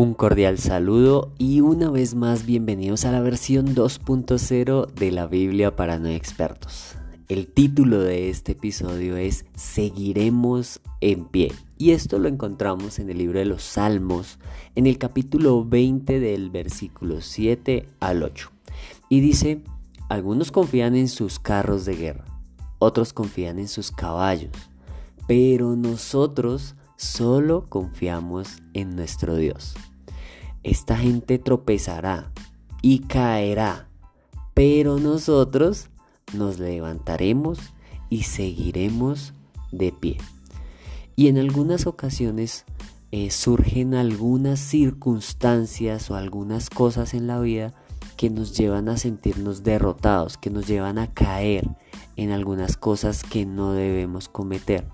Un cordial saludo y una vez más bienvenidos a la versión 2.0 de la Biblia para no expertos. El título de este episodio es Seguiremos en pie y esto lo encontramos en el libro de los Salmos en el capítulo 20 del versículo 7 al 8 y dice, algunos confían en sus carros de guerra, otros confían en sus caballos, pero nosotros solo confiamos en nuestro Dios. Esta gente tropezará y caerá, pero nosotros nos levantaremos y seguiremos de pie. Y en algunas ocasiones eh, surgen algunas circunstancias o algunas cosas en la vida que nos llevan a sentirnos derrotados, que nos llevan a caer en algunas cosas que no debemos cometer.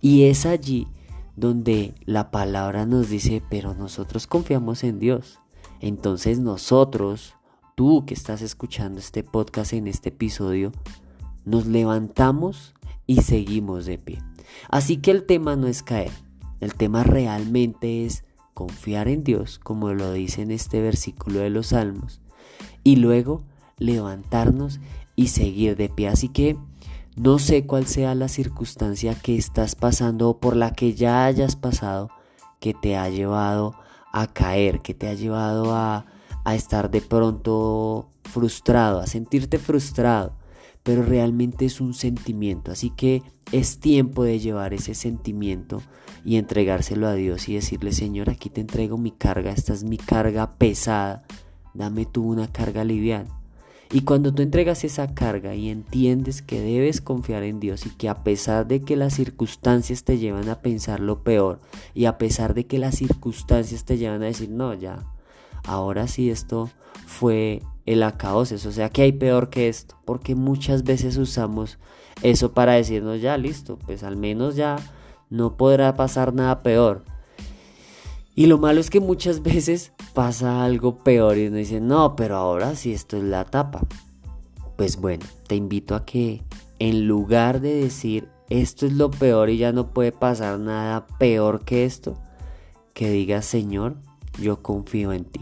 Y es allí donde la palabra nos dice, pero nosotros confiamos en Dios. Entonces nosotros, tú que estás escuchando este podcast en este episodio, nos levantamos y seguimos de pie. Así que el tema no es caer, el tema realmente es confiar en Dios, como lo dice en este versículo de los Salmos, y luego levantarnos y seguir de pie. Así que no sé cuál sea la circunstancia que estás pasando o por la que ya hayas pasado que te ha llevado a caer, que te ha llevado a, a estar de pronto frustrado, a sentirte frustrado, pero realmente es un sentimiento, así que es tiempo de llevar ese sentimiento y entregárselo a Dios y decirle, Señor, aquí te entrego mi carga, esta es mi carga pesada, dame tú una carga liviana. Y cuando tú entregas esa carga y entiendes que debes confiar en Dios y que a pesar de que las circunstancias te llevan a pensar lo peor y a pesar de que las circunstancias te llevan a decir, no, ya, ahora sí esto fue el acabose, o sea que hay peor que esto, porque muchas veces usamos eso para decirnos, ya, listo, pues al menos ya no podrá pasar nada peor. Y lo malo es que muchas veces pasa algo peor y uno dice, no, pero ahora sí esto es la tapa. Pues bueno, te invito a que en lugar de decir esto es lo peor y ya no puede pasar nada peor que esto, que digas, Señor, yo confío en ti.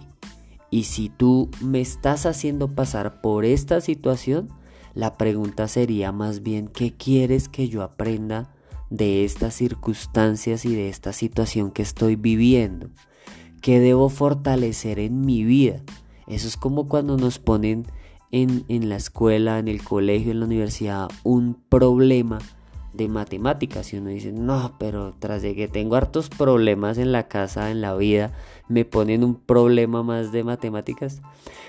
Y si tú me estás haciendo pasar por esta situación, la pregunta sería más bien, ¿qué quieres que yo aprenda de estas circunstancias y de esta situación que estoy viviendo? ¿Qué debo fortalecer en mi vida? Eso es como cuando nos ponen en, en, la escuela, en el colegio, en la universidad, un problema de matemáticas. Y uno dice, no, pero tras de que tengo hartos problemas en la casa, en la vida, me ponen un problema más de matemáticas.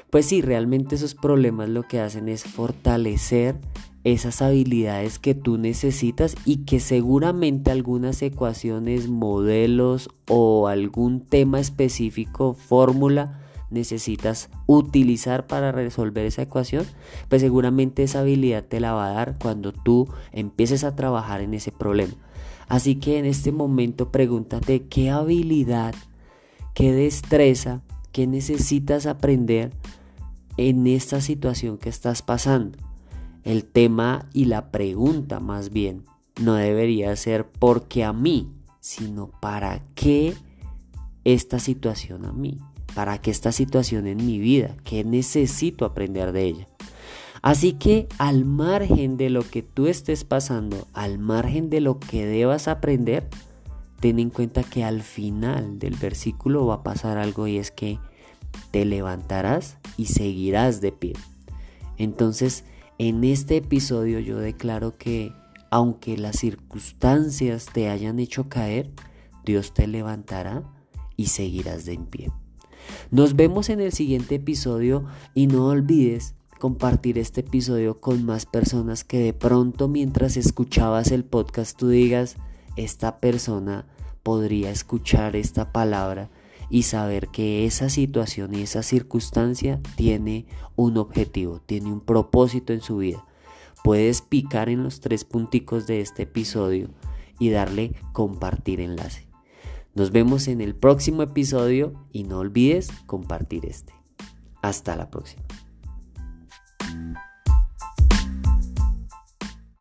Pues sí, realmente esos problemas lo que hacen es fortalecer esas habilidades que tú necesitas y que seguramente algunas ecuaciones, modelos o algún tema específico, fórmula, necesitas utilizar para resolver esa ecuación, pues seguramente esa habilidad te la va a dar cuando tú empieces a trabajar en ese problema. Así que en este momento pregúntate qué habilidad, qué destreza, qué necesitas aprender en esta situación que estás pasando. El tema y la pregunta más bien no debería ser porque a mí, sino para qué esta situación a mí, para qué esta situación en mi vida, qué necesito aprender de ella. Así que al margen de lo que tú estés pasando, al margen de lo que debas aprender, ten en cuenta que al final del versículo va a pasar algo y es que te levantarás y seguirás de pie. Entonces, en este episodio yo declaro que aunque las circunstancias te hayan hecho caer, Dios te levantará y seguirás de pie. Nos vemos en el siguiente episodio y no olvides compartir este episodio con más personas que de pronto mientras escuchabas el podcast tú digas, esta persona podría escuchar esta palabra y saber que esa situación y esa circunstancia tiene un objetivo, tiene un propósito en su vida. Puedes picar en los tres punticos de este episodio y darle compartir enlace. Nos vemos en el próximo episodio y no olvides compartir este. Hasta la próxima.